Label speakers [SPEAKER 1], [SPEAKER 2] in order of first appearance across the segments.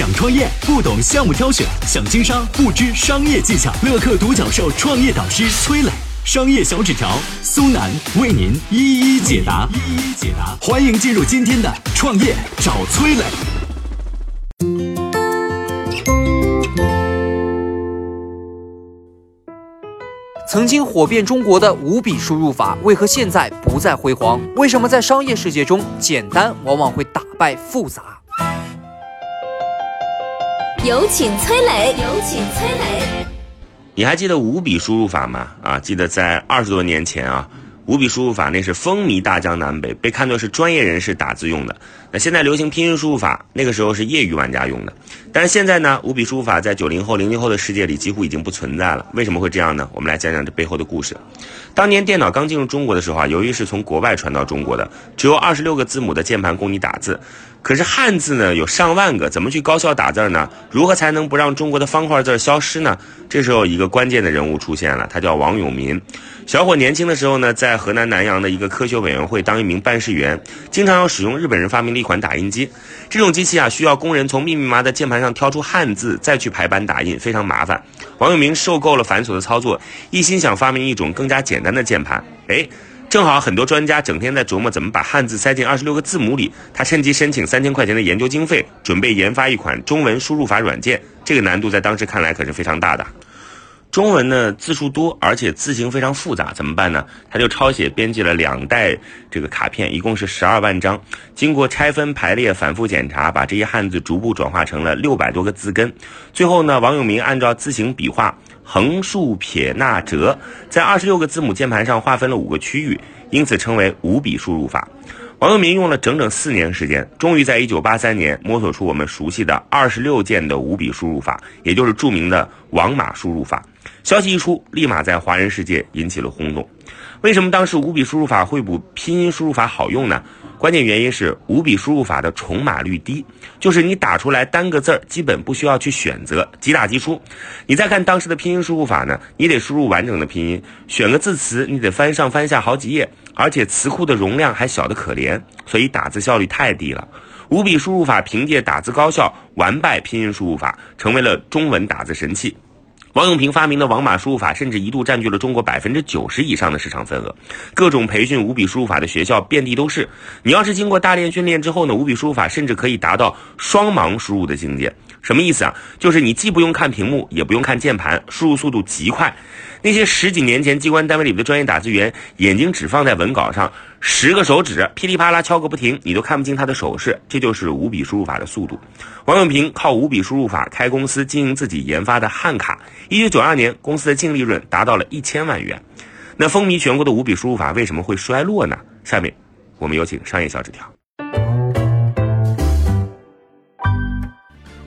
[SPEAKER 1] 想创业不懂项目挑选，想经商不知商业技巧。乐客独角兽创业导师崔磊，商业小纸条苏南为您一一解答。一一解答，欢迎进入今天的创业找崔磊。
[SPEAKER 2] 曾经火遍中国的五笔输入法，为何现在不再辉煌？为什么在商业世界中，简单往往会打败复杂？
[SPEAKER 3] 有请崔磊，有请崔磊。
[SPEAKER 4] 你还记得五笔输入法吗？啊，记得在二十多年前啊。五笔输入法那是风靡大江南北，被看作是专业人士打字用的。那现在流行拼音输入法，那个时候是业余玩家用的。但是现在呢，五笔输入法在九零后、零零后的世界里几乎已经不存在了。为什么会这样呢？我们来讲讲这背后的故事。当年电脑刚进入中国的时候啊，由于是从国外传到中国的，只有二十六个字母的键盘供你打字。可是汉字呢有上万个，怎么去高效打字呢？如何才能不让中国的方块字消失呢？这时候一个关键的人物出现了，他叫王永民。小伙年轻的时候呢，在河南南阳的一个科学委员会当一名办事员，经常要使用日本人发明的一款打印机。这种机器啊，需要工人从密密麻麻的键盘上挑出汉字，再去排版打印，非常麻烦。王永明受够了繁琐的操作，一心想发明一种更加简单的键盘。哎。正好很多专家整天在琢磨怎么把汉字塞进二十六个字母里，他趁机申请三千块钱的研究经费，准备研发一款中文输入法软件。这个难度在当时看来可是非常大的。中文呢字数多，而且字形非常复杂，怎么办呢？他就抄写编辑了两代这个卡片，一共是十二万张。经过拆分排列、反复检查，把这些汉字逐步转化成了六百多个字根。最后呢，王永明按照字形笔画。横竖撇捺折，在二十六个字母键盘上划分了五个区域，因此称为五笔输入法。王永明用了整整四年时间，终于在一九八三年摸索出我们熟悉的二十六键的五笔输入法，也就是著名的王码输入法。消息一出，立马在华人世界引起了轰动。为什么当时五笔输入法会比拼音输入法好用呢？关键原因是五笔输入法的重码率低，就是你打出来单个字儿基本不需要去选择，即打即出。你再看当时的拼音输入法呢，你得输入完整的拼音，选个字词你得翻上翻下好几页，而且词库的容量还小得可怜，所以打字效率太低了。五笔输入法凭借打字高效，完败拼音输入法，成为了中文打字神器。王永平发明的王码输入法，甚至一度占据了中国百分之九十以上的市场份额。各种培训五笔输入法的学校遍地都是。你要是经过大量训练之后呢，五笔输入法甚至可以达到双盲输入的境界。什么意思啊？就是你既不用看屏幕，也不用看键盘，输入速度极快。那些十几年前机关单位里的专业打字员，眼睛只放在文稿上，十个手指噼里啪啦敲个不停，你都看不清他的手势。这就是五笔输入法的速度。王永平靠五笔输入法开公司，经营自己研发的汉卡。一九九二年，公司的净利润达到了一千万元。那风靡全国的五笔输入法为什么会衰落呢？下面，我们有请商业小纸条。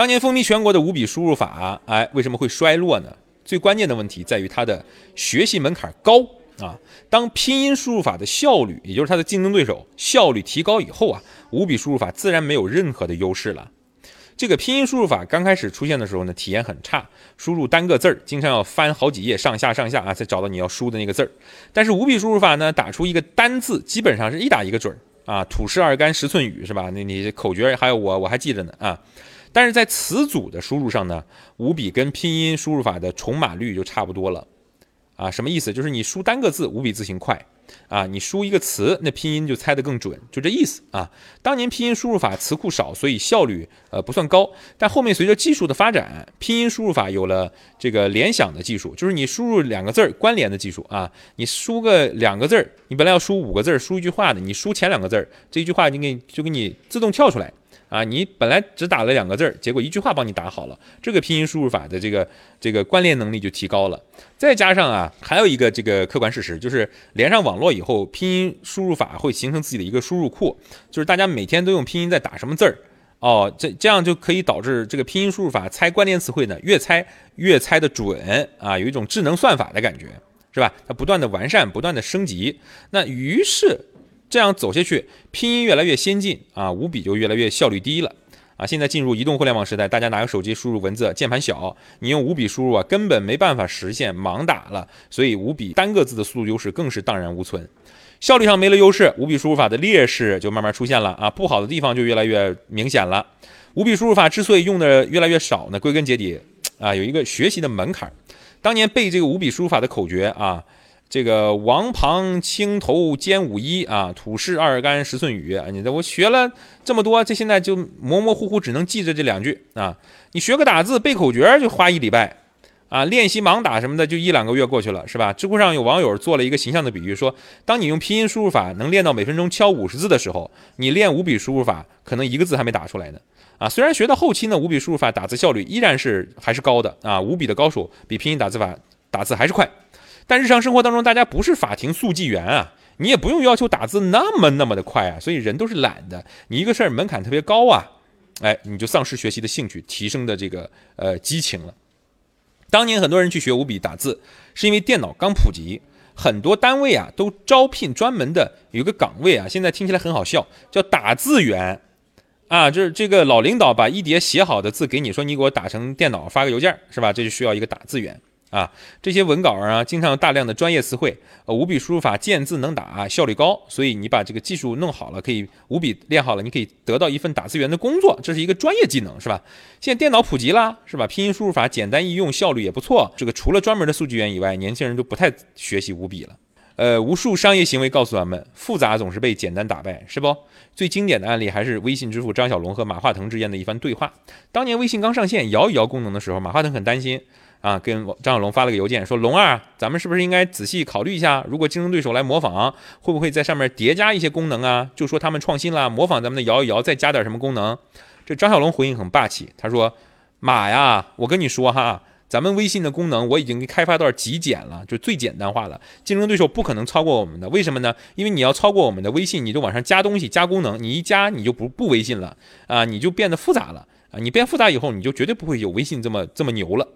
[SPEAKER 5] 当年风靡全国的五笔输入法，哎，为什么会衰落呢？最关键的问题在于它的学习门槛高啊。当拼音输入法的效率，也就是它的竞争对手效率提高以后啊，五笔输入法自然没有任何的优势了。这个拼音输入法刚开始出现的时候呢，体验很差，输入单个字儿，经常要翻好几页，上下上下啊，才找到你要输的那个字儿。但是五笔输入法呢，打出一个单字，基本上是一打一个准儿啊，土式二干十寸雨是吧？那你口诀还有我我还记着呢啊。但是在词组的输入上呢，五笔跟拼音输入法的重码率就差不多了，啊，什么意思？就是你输单个字，五笔字形快，啊，你输一个词，那拼音就猜得更准，就这意思啊。当年拼音输入法词库少，所以效率呃不算高，但后面随着技术的发展，拼音输入法有了这个联想的技术，就是你输入两个字儿关联的技术啊，你输个两个字儿，你本来要输五个字儿，输一句话的，你输前两个字儿，这一句话就给你就给你自动跳出来。啊，你本来只打了两个字儿，结果一句话帮你打好了，这个拼音输入法的这个这个关联能力就提高了。再加上啊，还有一个这个客观事实，就是连上网络以后，拼音输入法会形成自己的一个输入库，就是大家每天都用拼音在打什么字儿哦，这这样就可以导致这个拼音输入法猜关键词汇呢越猜越猜的准啊，有一种智能算法的感觉，是吧？它不断的完善，不断的升级。那于是这样走下去，拼音越来越先进啊，五笔就越来越效率低了啊。现在进入移动互联网时代，大家拿个手机输入文字，键盘小，你用五笔输入啊，根本没办法实现盲打了。所以五笔单个字的速度优势更是荡然无存。效率上没了优势，五笔输入法的劣势就慢慢出现了啊，不好的地方就越来越明显了。五笔输入法之所以用的越来越少呢，归根结底啊，有一个学习的门槛。当年背这个五笔输入法的口诀啊，这个王旁青头兼五衣啊，土士二干十寸雨，你这我学了这么多，这现在就模模糊糊只能记着这两句啊。你学个打字背口诀就花一礼拜。啊，练习盲打什么的就一两个月过去了，是吧？知乎上有网友做了一个形象的比喻，说，当你用拼音输入法能练到每分钟敲五十字的时候，你练五笔输入法可能一个字还没打出来呢。啊，虽然学到后期呢，五笔输入法打字效率依然是还是高的啊，五笔的高手比拼音打字法打字还是快，但日常生活当中大家不是法庭速记员啊，你也不用要求打字那么那么的快啊，所以人都是懒的，你一个事儿门槛特别高啊，哎，你就丧失学习的兴趣，提升的这个呃激情了。当年很多人去学五笔打字，是因为电脑刚普及，很多单位啊都招聘专门的有个岗位啊，现在听起来很好笑，叫打字员，啊，就是这个老领导把一叠写好的字给你，说你给我打成电脑发个邮件，是吧？这就需要一个打字员。啊，这些文稿啊，经常有大量的专业词汇，呃，五笔输入法见字能打，效率高，所以你把这个技术弄好了，可以五笔练好了，你可以得到一份打字员的工作，这是一个专业技能，是吧？现在电脑普及了，是吧？拼音输入法简单易用，效率也不错。这个除了专门的数据员以外，年轻人都不太学习五笔了。呃，无数商业行为告诉咱们，复杂总是被简单打败，是不？最经典的案例还是微信支付张小龙和马化腾之间的一番对话。当年微信刚上线摇一摇功能的时候，马化腾很担心。啊，跟张小龙发了个邮件，说龙二，咱们是不是应该仔细考虑一下，如果竞争对手来模仿，会不会在上面叠加一些功能啊？就说他们创新了，模仿咱们的摇一摇，再加点什么功能？这张小龙回应很霸气，他说：“马呀，我跟你说哈，咱们微信的功能我已经开发到极简了，就最简单化了，竞争对手不可能超过我们的。为什么呢？因为你要超过我们的微信，你就往上加东西、加功能，你一加你就不不微信了啊，你就变得复杂了啊，你变复杂以后，你就绝对不会有微信这么这么牛了。”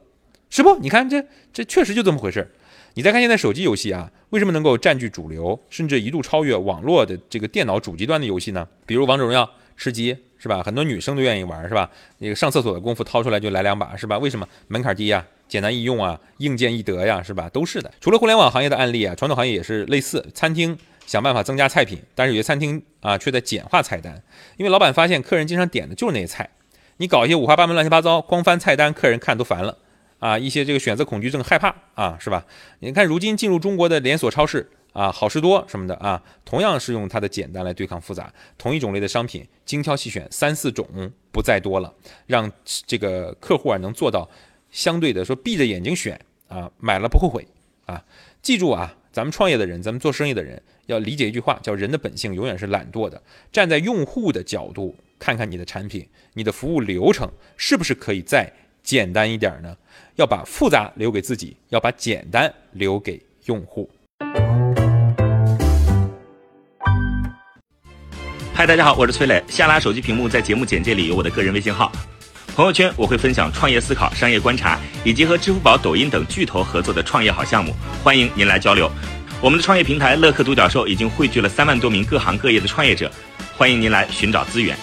[SPEAKER 5] 是不？你看这这确实就这么回事儿你再看现在手机游戏啊，为什么能够占据主流，甚至一度超越网络的这个电脑主机端的游戏呢？比如王者荣耀、吃鸡，是吧？很多女生都愿意玩，是吧？那个上厕所的功夫掏出来就来两把，是吧？为什么？门槛低呀，简单易用啊，硬件易得呀，是吧？都是的。除了互联网行业的案例啊，传统行业也是类似。餐厅想办法增加菜品，但是有些餐厅啊却在简化菜单，因为老板发现客人经常点的就是那些菜，你搞一些五花八门、乱七八糟，光翻菜单，客人看都烦了。啊，一些这个选择恐惧症害怕啊，是吧？你看，如今进入中国的连锁超市啊，好事多什么的啊，同样是用它的简单来对抗复杂。同一种类的商品，精挑细选三四种不再多了，让这个客户啊能做到相对的说闭着眼睛选啊，买了不后悔啊。记住啊，咱们创业的人，咱们做生意的人要理解一句话，叫人的本性永远是懒惰的。站在用户的角度，看看你的产品、你的服务流程是不是可以再简单一点呢？要把复杂留给自己，要把简单留给用户。
[SPEAKER 4] 嗨，大家好，我是崔磊。下拉手机屏幕，在节目简介里有我的个人微信号。朋友圈我会分享创业思考、商业观察，以及和支付宝、抖音等巨头合作的创业好项目，欢迎您来交流。我们的创业平台乐客独角兽已经汇聚了三万多名各行各业的创业者，欢迎您来寻找资源。